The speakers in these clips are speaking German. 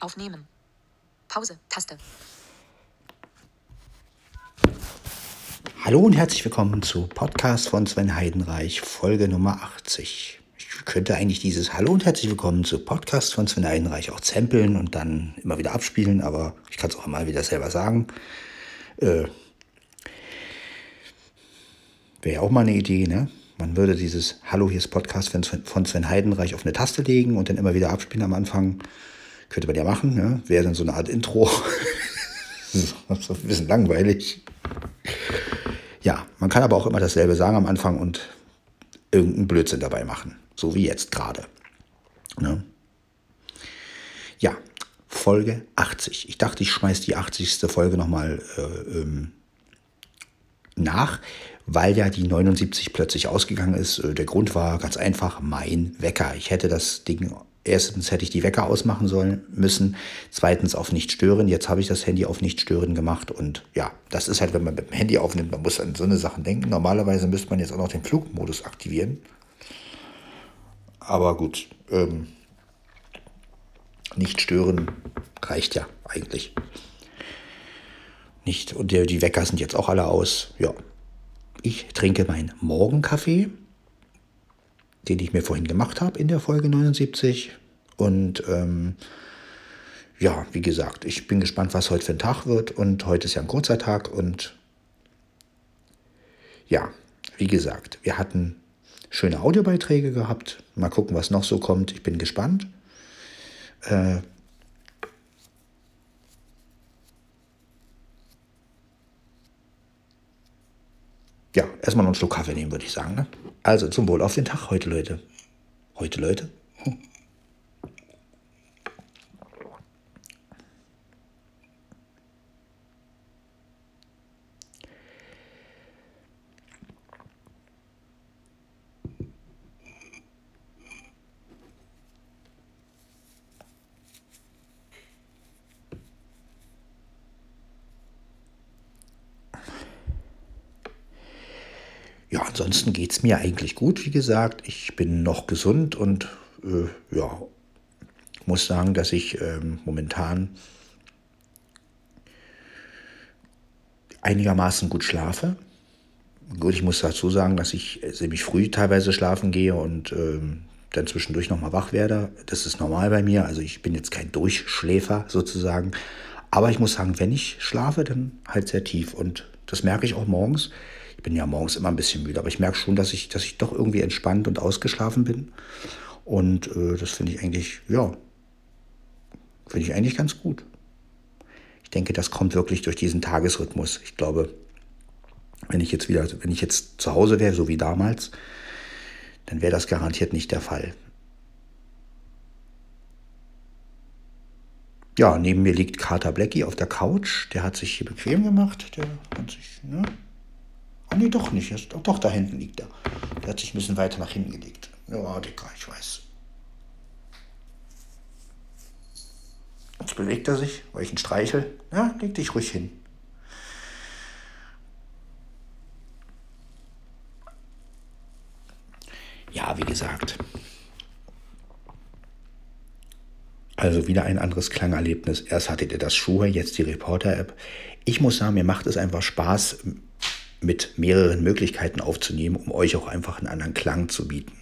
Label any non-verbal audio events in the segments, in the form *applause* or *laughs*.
Aufnehmen. Pause. Taste. Hallo und herzlich willkommen zu Podcast von Sven Heidenreich, Folge Nummer 80. Ich könnte eigentlich dieses Hallo und herzlich willkommen zu Podcast von Sven Heidenreich auch zempeln und dann immer wieder abspielen, aber ich kann es auch mal wieder selber sagen. Äh, Wäre ja auch mal eine Idee, ne? Man würde dieses Hallo, hier ist Podcast von Sven Heidenreich auf eine Taste legen und dann immer wieder abspielen am Anfang. Könnte man ja machen, ne? Wäre dann so eine Art Intro. *laughs* so ein bisschen langweilig. Ja, man kann aber auch immer dasselbe sagen am Anfang und irgendeinen Blödsinn dabei machen. So wie jetzt gerade. Ne? Ja, Folge 80. Ich dachte, ich schmeiße die 80. Folge nochmal äh, ähm, nach, weil ja die 79 plötzlich ausgegangen ist. Äh, der Grund war ganz einfach mein Wecker. Ich hätte das Ding, erstens hätte ich die Wecker ausmachen sollen müssen, zweitens auf nicht stören. Jetzt habe ich das Handy auf nicht stören gemacht und ja, das ist halt, wenn man mit dem Handy aufnimmt, man muss an so eine Sachen denken. Normalerweise müsste man jetzt auch noch den Flugmodus aktivieren. Aber gut, ähm, nicht stören reicht ja eigentlich. Nicht, und die, Wecker sind jetzt auch alle aus. Ja, ich trinke meinen Morgenkaffee, den ich mir vorhin gemacht habe in der Folge 79. Und ähm, ja, wie gesagt, ich bin gespannt, was heute für ein Tag wird. Und heute ist ja ein kurzer Tag. Und ja, wie gesagt, wir hatten schöne Audiobeiträge gehabt. Mal gucken, was noch so kommt. Ich bin gespannt. Äh, ja, erstmal noch einen Schluck Kaffee nehmen, würde ich sagen. Ne? Also zum Wohl auf den Tag heute, Leute. Heute, Leute. Hm. Ja, ansonsten geht es mir eigentlich gut, wie gesagt. Ich bin noch gesund und äh, ja, muss sagen, dass ich ähm, momentan einigermaßen gut schlafe. Gut, ich muss dazu sagen, dass ich ziemlich früh teilweise schlafen gehe und ähm, dann zwischendurch nochmal wach werde. Das ist normal bei mir. Also ich bin jetzt kein Durchschläfer sozusagen. Aber ich muss sagen, wenn ich schlafe, dann halt sehr tief. Und das merke ich auch morgens. Bin ja morgens immer ein bisschen müde, aber ich merke schon, dass ich, dass ich doch irgendwie entspannt und ausgeschlafen bin. Und äh, das finde ich eigentlich, ja, finde ich eigentlich ganz gut. Ich denke, das kommt wirklich durch diesen Tagesrhythmus. Ich glaube, wenn ich jetzt wieder, wenn ich jetzt zu Hause wäre, so wie damals, dann wäre das garantiert nicht der Fall. Ja, neben mir liegt Carter Blackie auf der Couch. Der hat sich hier bequem gemacht. Der hat sich, ne? Ah, nee, doch nicht. Ist, doch, doch, da hinten liegt er. Der hat sich ein bisschen weiter nach hinten gelegt. Ja, Dicker, ich weiß. Jetzt bewegt er sich, weil ich ihn streichel. Ja, leg dich ruhig hin. Ja, wie gesagt. Also wieder ein anderes Klangerlebnis. Erst hattet ihr das Schuhe, jetzt die Reporter-App. Ich muss sagen, mir macht es einfach Spaß, mit mehreren Möglichkeiten aufzunehmen, um euch auch einfach einen anderen Klang zu bieten.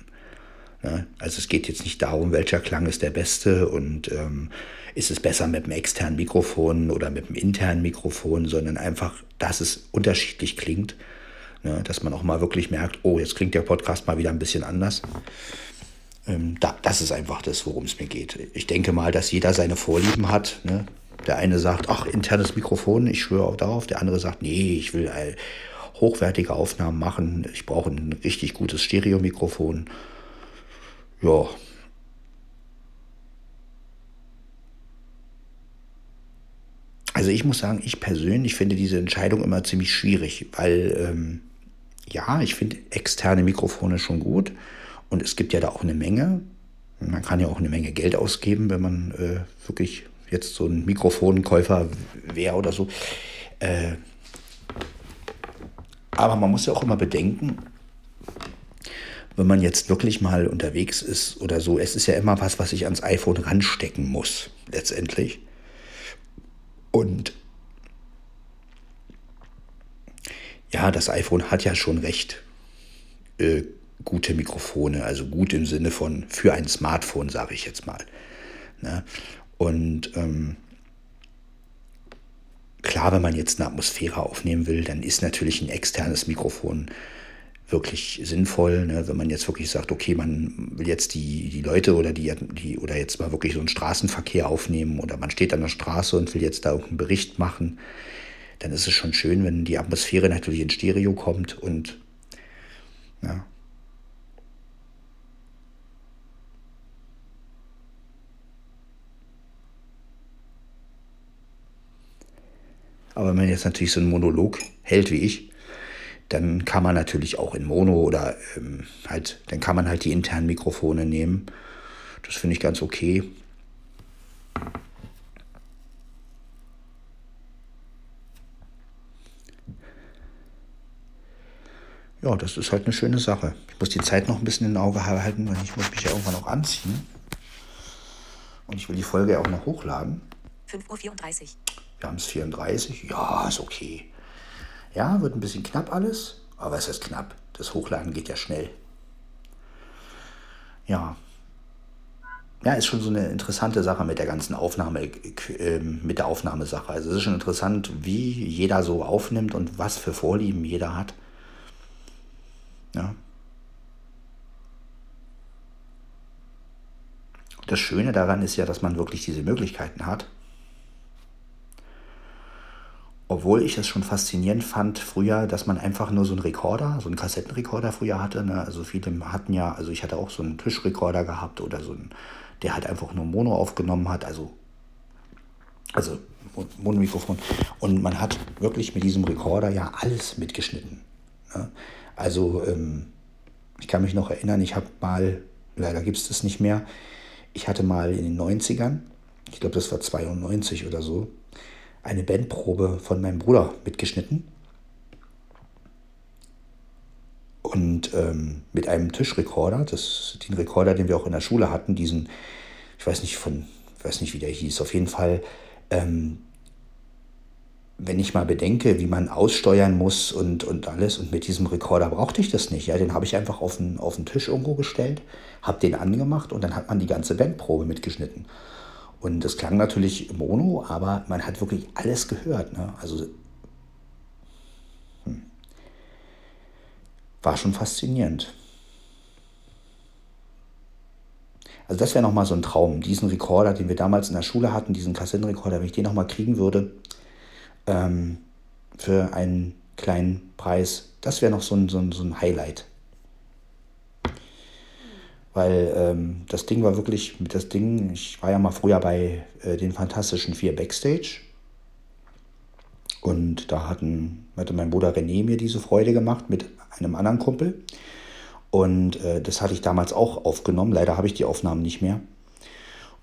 Ja, also es geht jetzt nicht darum, welcher Klang ist der beste und ähm, ist es besser mit einem externen Mikrofon oder mit einem internen Mikrofon, sondern einfach, dass es unterschiedlich klingt. Ne, dass man auch mal wirklich merkt, oh, jetzt klingt der Podcast mal wieder ein bisschen anders. Ähm, da, das ist einfach das, worum es mir geht. Ich denke mal, dass jeder seine Vorlieben hat. Ne? Der eine sagt, ach, internes Mikrofon, ich schwöre auch darauf. Der andere sagt, nee, ich will hochwertige Aufnahmen machen. Ich brauche ein richtig gutes Stereomikrofon. Ja. Also ich muss sagen, ich persönlich finde diese Entscheidung immer ziemlich schwierig, weil ähm, ja, ich finde externe Mikrofone schon gut und es gibt ja da auch eine Menge. Man kann ja auch eine Menge Geld ausgeben, wenn man äh, wirklich jetzt so ein Mikrofonkäufer wäre oder so. Äh, aber man muss ja auch immer bedenken, wenn man jetzt wirklich mal unterwegs ist oder so, es ist ja immer was, was ich ans iPhone ranstecken muss, letztendlich. Und ja, das iPhone hat ja schon recht äh, gute Mikrofone, also gut im Sinne von für ein Smartphone, sage ich jetzt mal. Ne? Und ähm, klar, wenn man jetzt eine Atmosphäre aufnehmen will, dann ist natürlich ein externes Mikrofon wirklich sinnvoll, ne? wenn man jetzt wirklich sagt, okay, man will jetzt die, die Leute oder die, die oder jetzt mal wirklich so einen Straßenverkehr aufnehmen oder man steht an der Straße und will jetzt da irgendeinen Bericht machen, dann ist es schon schön, wenn die Atmosphäre natürlich in Stereo kommt und ja, Aber wenn man jetzt natürlich so einen Monolog hält wie ich, dann kann man natürlich auch in Mono oder ähm, halt, dann kann man halt die internen Mikrofone nehmen. Das finde ich ganz okay. Ja, das ist halt eine schöne Sache. Ich muss die Zeit noch ein bisschen in Auge halten, weil ich muss mich ja irgendwann auch anziehen. Und ich will die Folge auch noch hochladen. 5.34 Uhr. Wir haben es 34. Ja, ist okay. Ja, wird ein bisschen knapp alles. Aber es ist knapp. Das Hochladen geht ja schnell. Ja. Ja, ist schon so eine interessante Sache mit der ganzen Aufnahme, äh, mit der Aufnahmesache. Also es ist schon interessant, wie jeder so aufnimmt und was für Vorlieben jeder hat. Ja. Das Schöne daran ist ja, dass man wirklich diese Möglichkeiten hat obwohl ich es schon faszinierend fand früher, dass man einfach nur so einen Rekorder, so einen Kassettenrekorder früher hatte. Ne? Also viele hatten ja, also ich hatte auch so einen Tischrekorder gehabt oder so einen, der halt einfach nur Mono aufgenommen hat, also, also Monomikrofon. Und man hat wirklich mit diesem Rekorder ja alles mitgeschnitten. Ne? Also ähm, ich kann mich noch erinnern, ich habe mal, leider gibt es das nicht mehr, ich hatte mal in den 90ern, ich glaube das war 92 oder so, eine Bandprobe von meinem Bruder mitgeschnitten. Und ähm, mit einem Tischrekorder, das, den Rekorder, den wir auch in der Schule hatten, diesen, ich weiß nicht von, weiß nicht, wie der hieß, auf jeden Fall, ähm, wenn ich mal bedenke, wie man aussteuern muss und, und alles, und mit diesem Rekorder brauchte ich das nicht. Ja, den habe ich einfach auf den, auf den Tisch irgendwo gestellt, habe den angemacht und dann hat man die ganze Bandprobe mitgeschnitten. Und das klang natürlich mono, aber man hat wirklich alles gehört. Ne? Also hm. war schon faszinierend. Also das wäre nochmal so ein Traum. Diesen Rekorder, den wir damals in der Schule hatten, diesen Kassettenrekorder, wenn ich den nochmal kriegen würde, ähm, für einen kleinen Preis, das wäre noch so ein, so ein, so ein Highlight weil ähm, das Ding war wirklich mit das Ding, ich war ja mal früher bei äh, den Fantastischen Vier Backstage. Und da hatten, hatte mein Bruder René mir diese Freude gemacht mit einem anderen Kumpel. Und äh, das hatte ich damals auch aufgenommen, leider habe ich die Aufnahmen nicht mehr.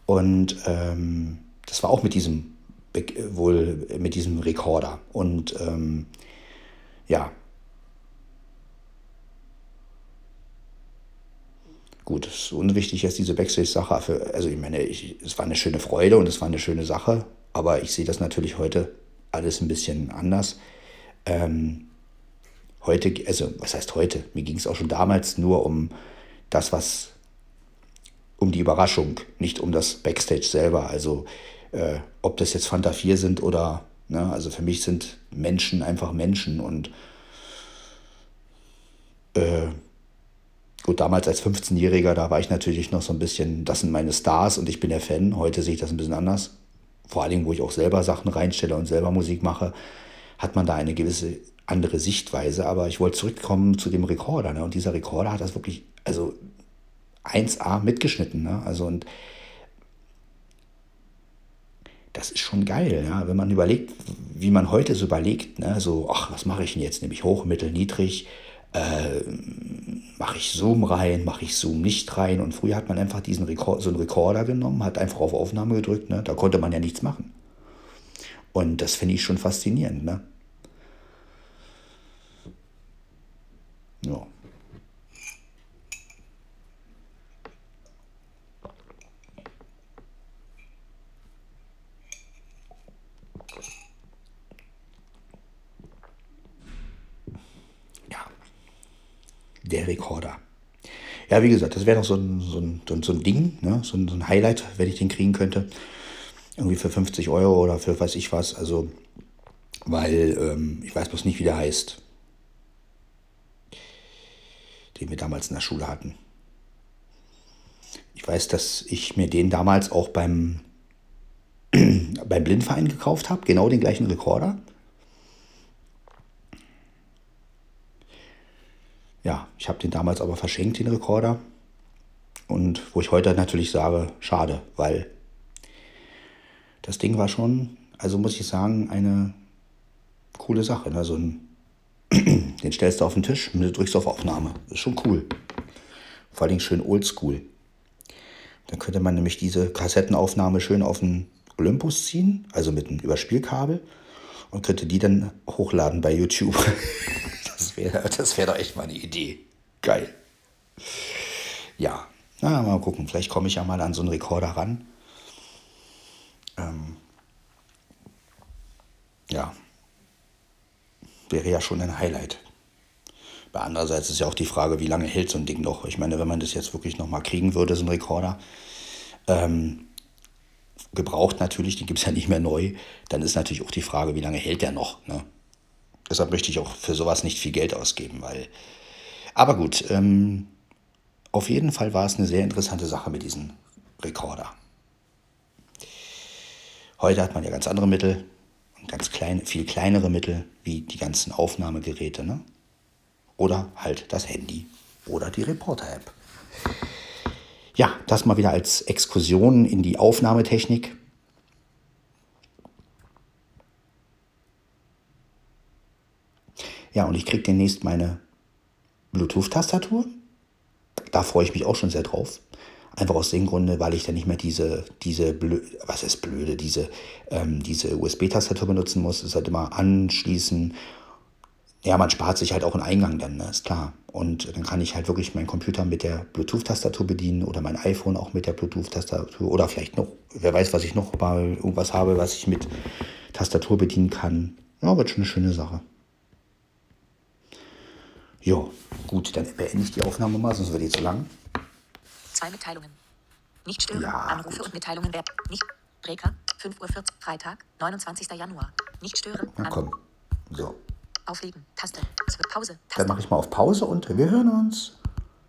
Und ähm, das war auch mit diesem wohl mit diesem Rekorder. Und ähm, ja, Gut, es ist unwichtig jetzt diese Backstage-Sache. Also ich meine, ich, es war eine schöne Freude und es war eine schöne Sache, aber ich sehe das natürlich heute alles ein bisschen anders. Ähm, heute, also was heißt heute? Mir ging es auch schon damals nur um das, was, um die Überraschung, nicht um das Backstage selber. Also äh, ob das jetzt Fanta 4 sind oder, ne, also für mich sind Menschen einfach Menschen und äh, Gut, damals als 15-Jähriger, da war ich natürlich noch so ein bisschen, das sind meine Stars und ich bin der Fan. Heute sehe ich das ein bisschen anders. Vor allen Dingen, wo ich auch selber Sachen reinstelle und selber Musik mache, hat man da eine gewisse andere Sichtweise. Aber ich wollte zurückkommen zu dem Rekorder. Ne? Und dieser Rekorder hat das wirklich, also 1A mitgeschnitten. Ne? Also und das ist schon geil, ja? wenn man überlegt, wie man heute so überlegt, ne? so, ach, was mache ich denn jetzt? Nehme ich hoch, mittel, niedrig? Äh, mache ich Zoom rein, mache ich Zoom nicht rein. Und früher hat man einfach diesen Rekord, so einen Rekorder genommen, hat einfach auf Aufnahme gedrückt, ne? da konnte man ja nichts machen. Und das finde ich schon faszinierend. Ne? Ja. Der Rekorder. Ja, wie gesagt, das wäre noch so ein, so ein, so ein, Ding, ne? so, ein, so ein Highlight, wenn ich den kriegen könnte. Irgendwie für 50 Euro oder für weiß ich was. Also, weil ähm, ich weiß bloß nicht, wie der heißt. Den wir damals in der Schule hatten. Ich weiß, dass ich mir den damals auch beim, *clears throat* beim Blindverein gekauft habe. Genau den gleichen Rekorder. Ja, ich habe den damals aber verschenkt, den Rekorder. Und wo ich heute natürlich sage, schade, weil das Ding war schon, also muss ich sagen, eine coole Sache. Ne? So ein, *clears throat* den stellst du auf den Tisch und du drückst auf Aufnahme. Ist schon cool. Vor allem schön oldschool. Dann könnte man nämlich diese Kassettenaufnahme schön auf den Olympus ziehen, also mit einem Überspielkabel, und könnte die dann hochladen bei YouTube. *laughs* Das wäre das wär doch echt mal eine Idee. Geil. Ja, na, mal gucken. Vielleicht komme ich ja mal an so einen Rekorder ran. Ähm, ja, wäre ja schon ein Highlight. Bei andererseits ist ja auch die Frage, wie lange hält so ein Ding noch? Ich meine, wenn man das jetzt wirklich noch mal kriegen würde, so ein Rekorder, ähm, gebraucht natürlich, die gibt es ja nicht mehr neu, dann ist natürlich auch die Frage, wie lange hält der noch? Ne? Deshalb möchte ich auch für sowas nicht viel Geld ausgeben, weil. Aber gut, ähm, auf jeden Fall war es eine sehr interessante Sache mit diesem Rekorder. Heute hat man ja ganz andere Mittel, ganz kleine, viel kleinere Mittel, wie die ganzen Aufnahmegeräte, ne? Oder halt das Handy oder die Reporter-App. Ja, das mal wieder als Exkursion in die Aufnahmetechnik. Ja, und ich kriege demnächst meine Bluetooth-Tastatur. Da freue ich mich auch schon sehr drauf. Einfach aus dem Grunde, weil ich dann nicht mehr diese, diese blö was ist blöde, diese, ähm, diese USB-Tastatur benutzen muss. Das ist halt immer anschließen. Ja, man spart sich halt auch einen Eingang dann, ne? ist klar. Und dann kann ich halt wirklich meinen Computer mit der Bluetooth-Tastatur bedienen oder mein iPhone auch mit der Bluetooth-Tastatur oder vielleicht noch, wer weiß, was ich noch mal irgendwas habe, was ich mit Tastatur bedienen kann. Ja, wird schon eine schöne Sache. Jo, gut, dann beende ich die Aufnahme mal, sonst wird die zu lang. Zwei Mitteilungen. Nicht stören. Ja, Anrufe gut. und Mitteilungen werden. Nicht. Breker, 5.40 Uhr, Freitag, 29. Januar. Nicht stören. Na komm. So, Auflegen. Taste. Pause. dann Taste. mache ich mal auf Pause und wir hören uns.